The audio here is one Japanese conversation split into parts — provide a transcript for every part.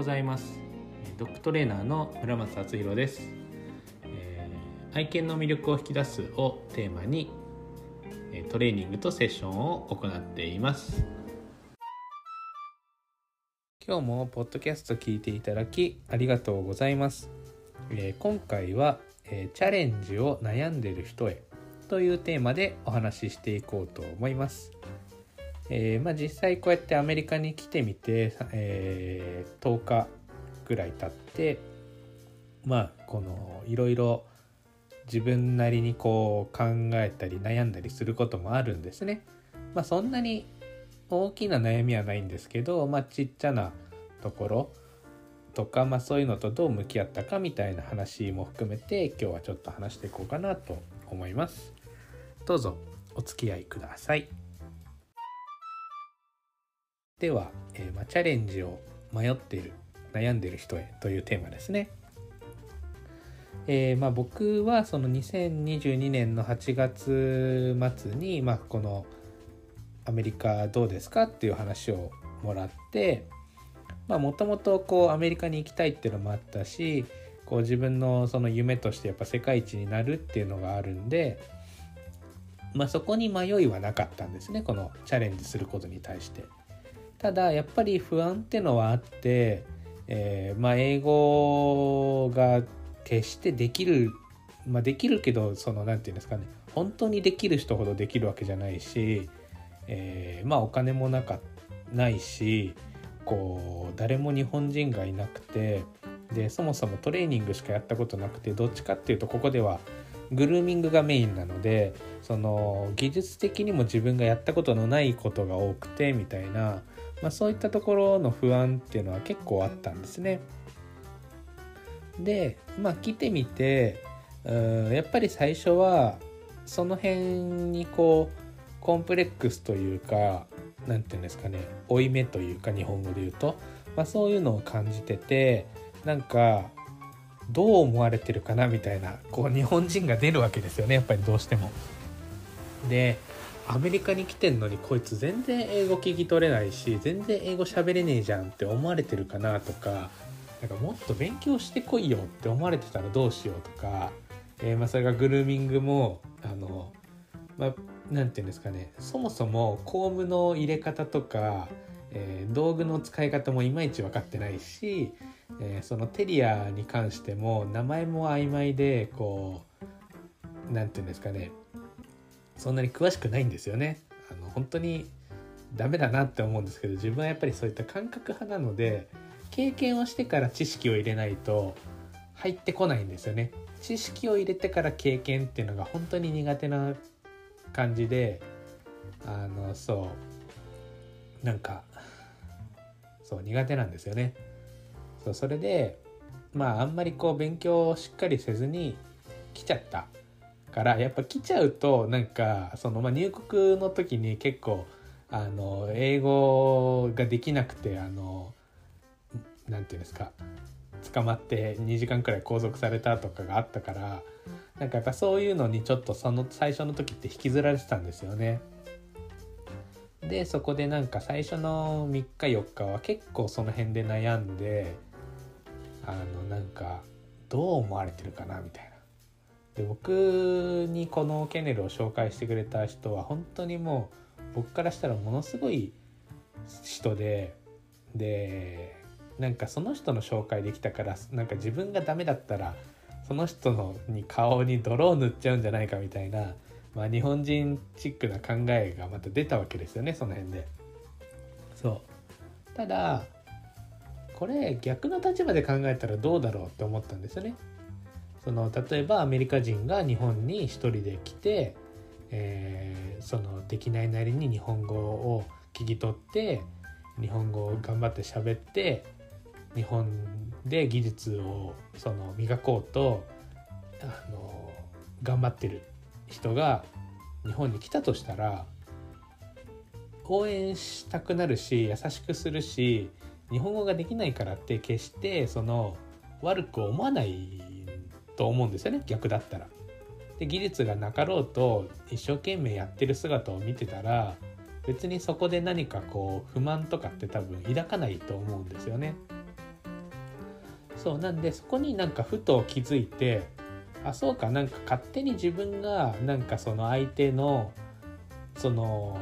ございます。ドッグトレーナーの村松敦弘です、えー、愛犬の魅力を引き出すをテーマにトレーニングとセッションを行っています。今日もポッドキャスト聞いていただきありがとうございます、えー、今回は、えー、チャレンジを悩んでる人へというテーマでお話ししていこうと思います。えー、まあ、実際こうやってアメリカに来てみて、えー、10日ぐらい経ってまあこのいろいろ自分なりにこう考えたり悩んだりすることもあるんですね。まあ、そんなに大きな悩みはないんですけど、まあ、ちっちゃなところとか、まあ、そういうのとどう向き合ったかみたいな話も含めて今日はちょっと話していこうかなと思います。どうぞお付き合いください。では、えー、ま、チャレンジを迷っている悩んでいる人へというテーマですね。えー、ま、僕はその2022年の8月末に、まあ、このアメリカどうですかっていう話をもらってもともとこうアメリカに行きたいっていうのもあったしこう自分のその夢としてやっぱ世界一になるっていうのがあるんで、まあ、そこに迷いはなかったんですねこのチャレンジすることに対して。ただやっぱり不安ってのはあって、えー、まあ英語が決してできるまあできるけどその何て言うんですかね本当にできる人ほどできるわけじゃないし、えー、まあお金もなかないしこう誰も日本人がいなくてでそもそもトレーニングしかやったことなくてどっちかっていうとここではグルーミングがメインなのでその技術的にも自分がやったことのないことが多くてみたいなまあ、そういったところの不安っていうのは結構あったんですね。でまあ来てみてうんやっぱり最初はその辺にこうコンプレックスというか何て言うんですかね負い目というか日本語で言うと、まあ、そういうのを感じててなんかどう思われてるかなみたいなこう日本人が出るわけですよねやっぱりどうしても。でアメリカに来てんのにこいつ全然英語聞き取れないし全然英語喋れねえじゃんって思われてるかなとかなんかもっと勉強してこいよって思われてたらどうしようとか、えー、まあそれがグルーミングもあのまあ何て言うんですかねそもそもコームの入れ方とか、えー、道具の使い方もいまいち分かってないし、えー、そのテリアに関しても名前も曖昧でこう何て言うんですかねそんなに詳しくないんですよね。あの本当にダメだなって思うんですけど自分はやっぱりそういった感覚派なので経験をしてから知識を入れないと入ってこないんですよね。知識を入れてから経験っていうのが本当に苦手な感じであのそうなんかそう苦手なんですよね。そうそれでまああんまりこう勉強をしっかりせずに来ちゃったからやっぱ来ちゃうとなんかその、まあ、入国の時に結構あの英語ができなくてあのなんていうんですか捕まって2時間くらい拘束されたとかがあったからなんかやっぱそういうのにちょっとその最初の時って引きずられてたんですよね。でそこでなんか最初の3日4日は結構その辺で悩んであのなんかどう思われてるかなみたいな。で僕にこのケネルを紹介してくれた人は本当にもう僕からしたらものすごい人ででなんかその人の紹介できたからなんか自分がダメだったらその人のに顔に泥を塗っちゃうんじゃないかみたいな、まあ、日本人チックな考えがまた出たわけですよねその辺で。そうただこれ逆の立場で考えたらどうだろうって思ったんですよね。その例えばアメリカ人が日本に一人で来て、えー、そのできないなりに日本語を聞き取って日本語を頑張って喋って日本で技術をその磨こうとあの頑張ってる人が日本に来たとしたら応援したくなるし優しくするし日本語ができないからって決してその悪く思わないと思うんですよね逆だったら。で技術がなかろうと一生懸命やってる姿を見てたら別にそこで何かこう不満とかって多分抱かないと思うんですよね。そうなんでそこになんかふと気づいてあそうかなんか勝手に自分がなんかその相手のその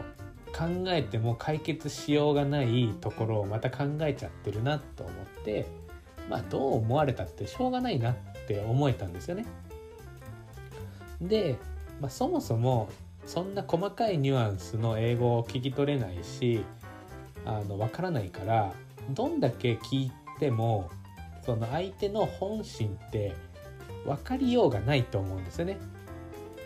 考えても解決しようがないところをまた考えちゃってるなと思ってまあどう思われたってしょうがないなっって思えたんですよね。で、まあ、そもそもそんな細かいニュアンスの英語を聞き取れないしあの分からないからどんだけ聞いてもその相手の本心って分かりようがないと思うんですよね。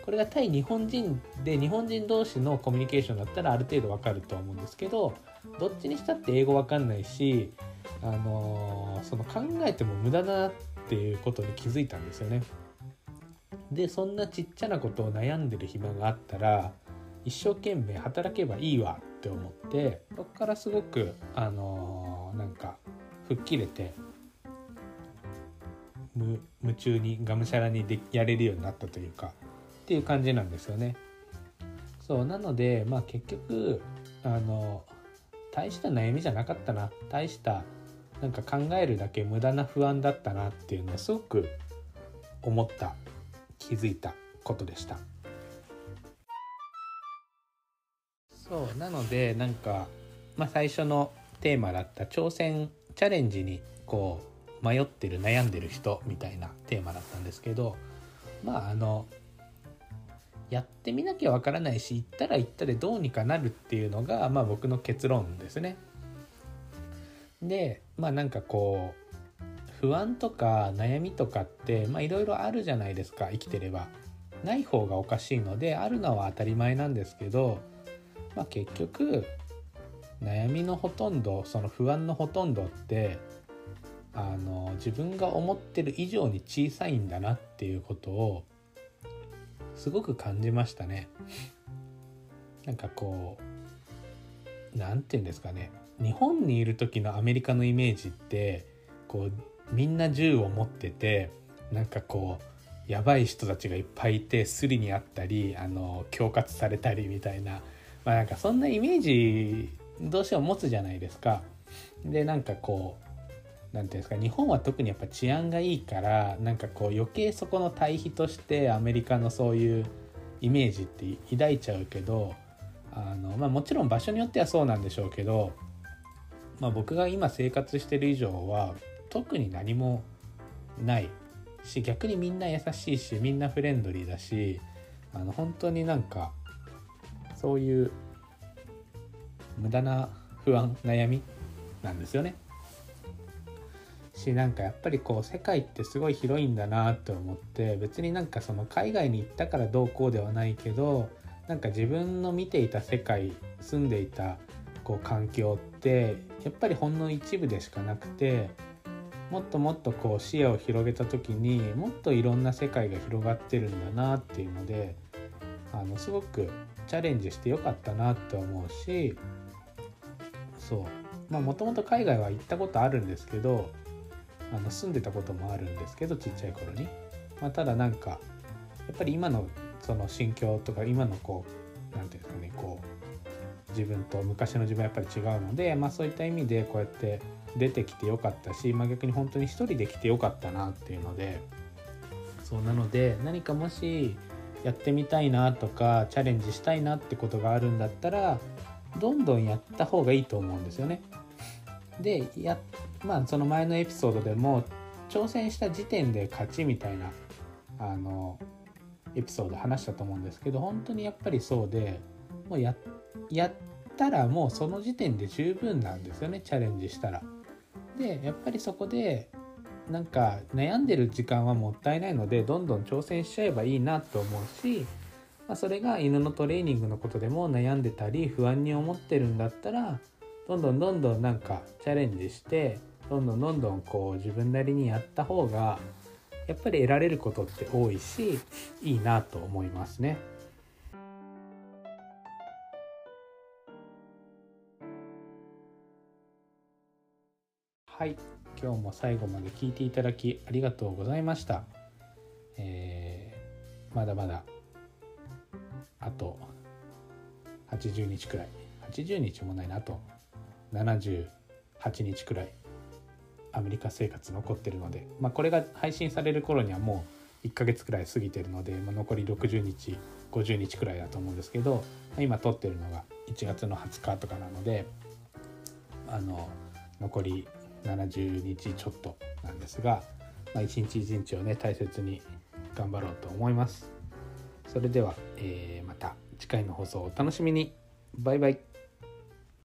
これが対日本人で日本人同士のコミュニケーションだったらある程度わかると思うんですけどどっちにしたって英語わかんないし、あの、その考えても無駄だなっていうことに気づいたんですよね。でそんなちっちゃなことを悩んでる暇があったら一生懸命働けばいいわって思ってそこからすごくあのー、なんか吹っ切れて夢中にがむしゃらにでやれるようになったというかっていう感じなんですよね。そうなのでまあ結局あの大した悩みじゃなかったな大したなんか考えるだけ無駄な不安だったなっていうのはすごく思った気づいたことでした。そうなのでなんか、まあ、最初のテーマだった挑戦チャレンジにこう迷ってる悩んでる人みたいなテーマだったんですけどまああのやってみなきゃわからないし行ったら行ったでどうにかなるっていうのが、まあ、僕の結論ですね。でまあなんかこう不安とか悩みとかっていろいろあるじゃないですか生きてれば。ない方がおかしいのであるのは当たり前なんですけど、まあ、結局悩みのほとんどその不安のほとんどってあの自分が思ってる以上に小さいんだなっていうことをすごく感じましたね。なんかこう何て言うんですかね日本にいる時のアメリカのイメージってこうみんな銃を持っててなんかこうやばい人たちがいっぱいいてスリにあったりあの恐喝されたりみたいなまあなんかそんなイメージどうしても持つじゃないですか。でなんかこう何て言うんですか日本は特にやっぱ治安がいいからなんかこう余計そこの対比としてアメリカのそういうイメージって抱いちゃうけどあの、まあ、もちろん場所によってはそうなんでしょうけど、まあ、僕が今生活してる以上は特に何もないし逆にみんな優しいしみんなフレンドリーだしあの本当になんかそういう無駄な不安悩みなんですよね。しなんかやっぱりこう世界ってすごい広いんだなって思って別になんかその海外に行ったからどうこうではないけどなんか自分の見ていた世界住んでいたこう環境ってやっぱりほんの一部でしかなくてもっともっとこう視野を広げた時にもっといろんな世界が広がってるんだなっていうのであのすごくチャレンジしてよかったなって思うしそう。まあもともと海外は行ったことあるんですけどあの住んでたこともあるんですけどちっちゃい頃に、まあ、ただなんかやっぱり今のその心境とか今のこう何て言うんですかねこう自分と昔の自分はやっぱり違うので、まあ、そういった意味でこうやって出てきてよかったし、まあ、逆に本当に一人で来てよかったなっていうのでそうなので何かもしやってみたいなとかチャレンジしたいなってことがあるんだったらどんどんやった方がいいと思うんですよね。でやまあその前のエピソードでも挑戦した時点で勝ちみたいなあのエピソード話したと思うんですけど本当にやっぱりそうでもうやっやったらもうその時点で十分なんですよねチャレンジしたら。でやっぱりそこでなんか悩んでる時間はもったいないのでどんどん挑戦しちゃえばいいなと思うし、まあ、それが犬のトレーニングのことでも悩んでたり不安に思ってるんだったらどんどんどんどんなんかチャレンジしてどんどんどんどんこう自分なりにやった方がやっぱり得られることって多いしいいなと思いますね。はい。今日も最後まで聞いていただきありがとうございました。えー、まだまだあと80日くらい。80日もないなあと。78日くらい。アメリカ生活残ってるので、まあ、これが配信される頃にはもう1ヶ月くらい過ぎてるので、まあ、残り60日50日くらいだと思うんですけど今撮ってるのが1月の20日とかなのであの残り70日ちょっとなんですが、まあ、一日一日をね大切に頑張ろうと思います。それでは、えー、また次回の放送をお楽しみに。バイバイ。